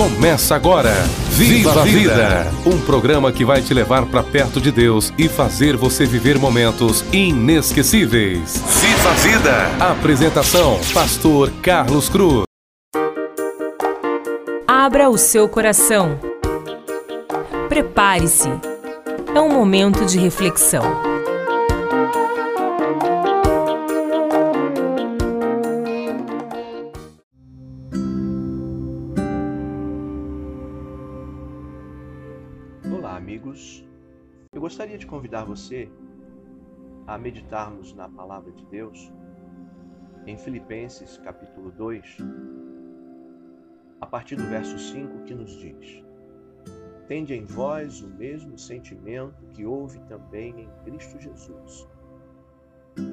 Começa agora. Viva a Vida! Um programa que vai te levar para perto de Deus e fazer você viver momentos inesquecíveis. Viva a Vida! Apresentação: Pastor Carlos Cruz. Abra o seu coração. Prepare-se. É um momento de reflexão. Eu gostaria de convidar você a meditarmos na palavra de Deus em Filipenses capítulo 2, a partir do verso 5, que nos diz: Tende em vós o mesmo sentimento que houve também em Cristo Jesus,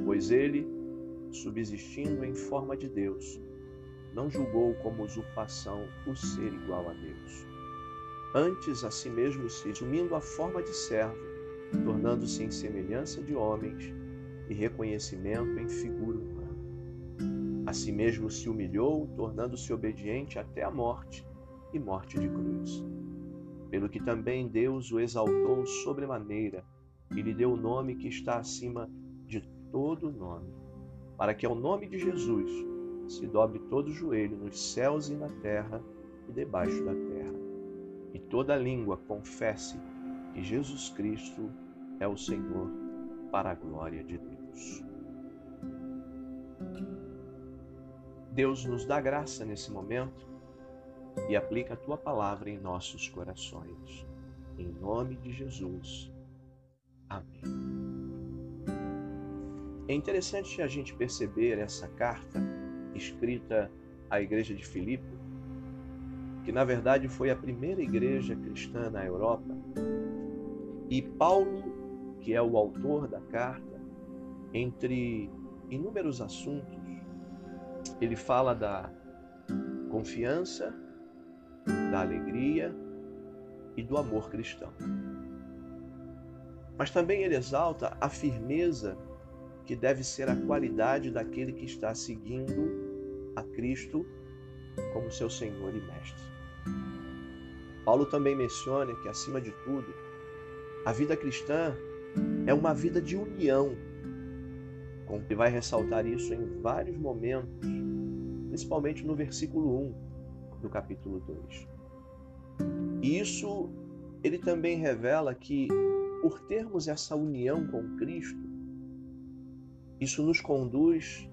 pois ele, subsistindo em forma de Deus, não julgou como usurpação o ser igual a Deus. Antes a si mesmo se assumindo a forma de servo, tornando-se em semelhança de homens e reconhecimento em figura humana. A si mesmo se humilhou, tornando-se obediente até a morte e morte de cruz. Pelo que também Deus o exaltou sobremaneira e lhe deu o nome que está acima de todo nome, para que ao nome de Jesus se dobre todo o joelho nos céus e na terra e debaixo da terra, toda língua confesse que Jesus Cristo é o Senhor para a glória de Deus. Deus nos dá graça nesse momento e aplica a tua palavra em nossos corações. Em nome de Jesus. Amém. É interessante a gente perceber essa carta escrita à igreja de Filipe, que na verdade foi a primeira igreja cristã na Europa e Paulo, que é o autor da carta, entre inúmeros assuntos, ele fala da confiança, da alegria e do amor cristão. Mas também ele exalta a firmeza que deve ser a qualidade daquele que está seguindo a Cristo como seu Senhor e Mestre. Paulo também menciona que, acima de tudo, a vida cristã é uma vida de união. Ele vai ressaltar isso em vários momentos, principalmente no versículo 1 do capítulo 2. E isso ele também revela que por termos essa união com Cristo, isso nos conduz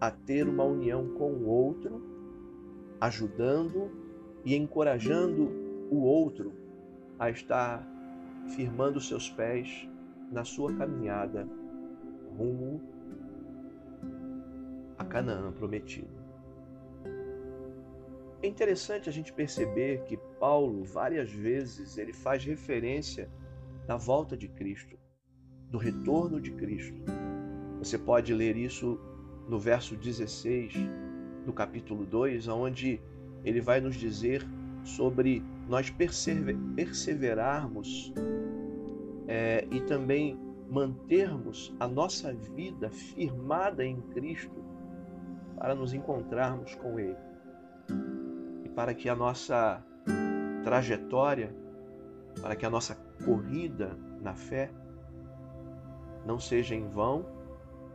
a ter uma união com o outro, ajudando e encorajando o outro a estar firmando seus pés na sua caminhada rumo a Canaã prometido. É interessante a gente perceber que Paulo várias vezes ele faz referência da volta de Cristo, do retorno de Cristo. Você pode ler isso no verso 16 do capítulo 2, onde ele vai nos dizer sobre nós perseverarmos é, e também mantermos a nossa vida firmada em Cristo para nos encontrarmos com Ele e para que a nossa trajetória, para que a nossa corrida na fé não seja em vão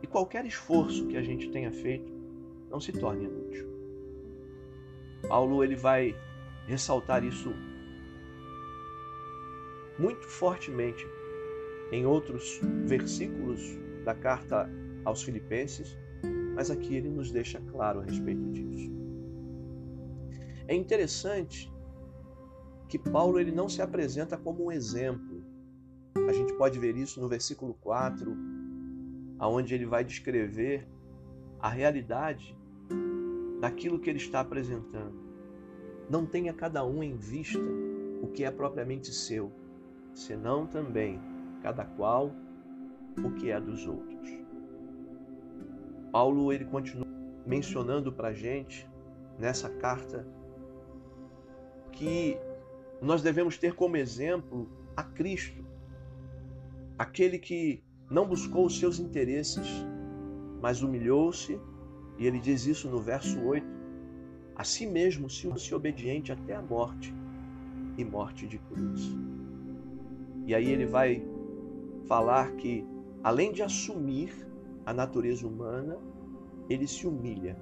e qualquer esforço que a gente tenha feito não se torne inútil. Paulo ele vai ressaltar isso muito fortemente em outros versículos da carta aos Filipenses, mas aqui ele nos deixa claro a respeito disso. É interessante que Paulo ele não se apresenta como um exemplo. A gente pode ver isso no versículo 4, aonde ele vai descrever a realidade daquilo que ele está apresentando. Não tenha cada um em vista o que é propriamente seu, senão também cada qual o que é dos outros. Paulo ele continua mencionando para a gente nessa carta que nós devemos ter como exemplo a Cristo, aquele que não buscou os seus interesses, mas humilhou-se, e ele diz isso no verso 8, a si mesmo se obediente até a morte e morte de cruz. E aí ele vai falar que, além de assumir a natureza humana, ele se humilha.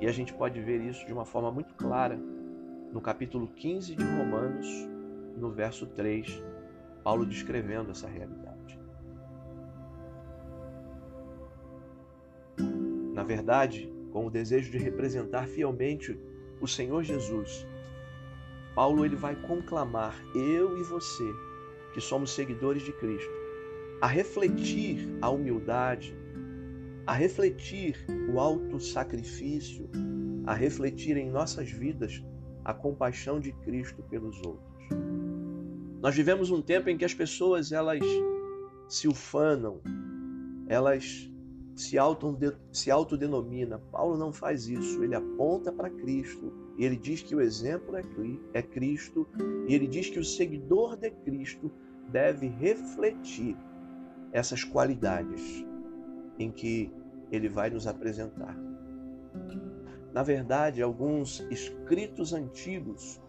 E a gente pode ver isso de uma forma muito clara no capítulo 15 de Romanos, no verso 3, Paulo descrevendo essa realidade. Verdade, com o desejo de representar fielmente o Senhor Jesus, Paulo ele vai conclamar eu e você, que somos seguidores de Cristo, a refletir a humildade, a refletir o alto sacrifício, a refletir em nossas vidas a compaixão de Cristo pelos outros. Nós vivemos um tempo em que as pessoas elas se ufanam, elas se, se autodenomina. Paulo não faz isso, ele aponta para Cristo e ele diz que o exemplo é, é Cristo e ele diz que o seguidor de Cristo deve refletir essas qualidades em que ele vai nos apresentar. Na verdade, alguns escritos antigos,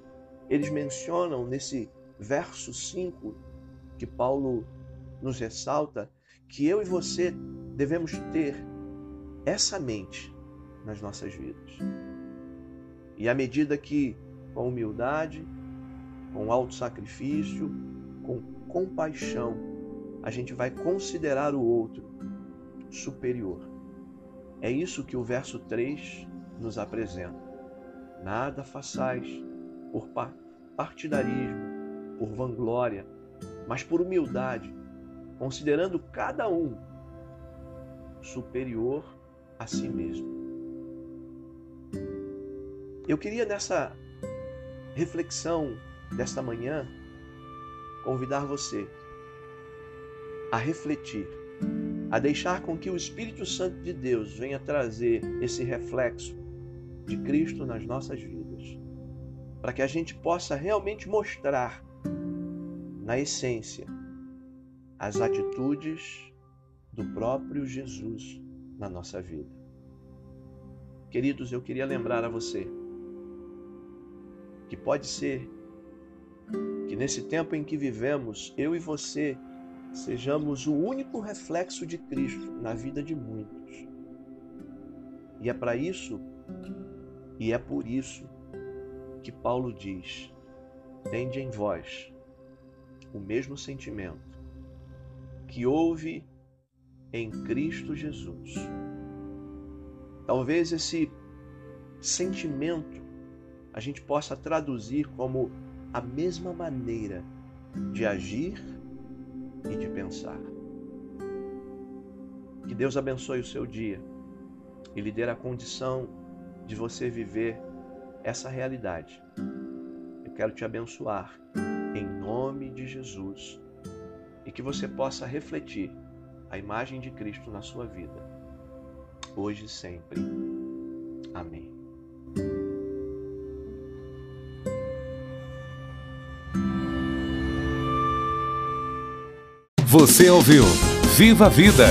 eles mencionam nesse verso 5 que Paulo nos ressalta que eu e você devemos ter essa mente nas nossas vidas. E à medida que, com humildade, com alto sacrifício, com compaixão, a gente vai considerar o outro superior. É isso que o verso 3 nos apresenta. Nada façais por partidarismo, por vanglória, mas por humildade, considerando cada um superior a si mesmo. Eu queria nessa reflexão desta manhã convidar você a refletir, a deixar com que o Espírito Santo de Deus venha trazer esse reflexo de Cristo nas nossas vidas, para que a gente possa realmente mostrar, na essência, as atitudes do próprio Jesus na nossa vida. Queridos, eu queria lembrar a você que pode ser que nesse tempo em que vivemos, eu e você sejamos o único reflexo de Cristo na vida de muitos. E é para isso, e é por isso que Paulo diz: tende em vós o mesmo sentimento que houve em Cristo Jesus. Talvez esse sentimento a gente possa traduzir como a mesma maneira de agir e de pensar. Que Deus abençoe o seu dia e lhe dê a condição de você viver essa realidade. Eu quero te abençoar em nome de Jesus e que você possa refletir a imagem de Cristo na sua vida, hoje e sempre. Amém. Você ouviu Viva a Vida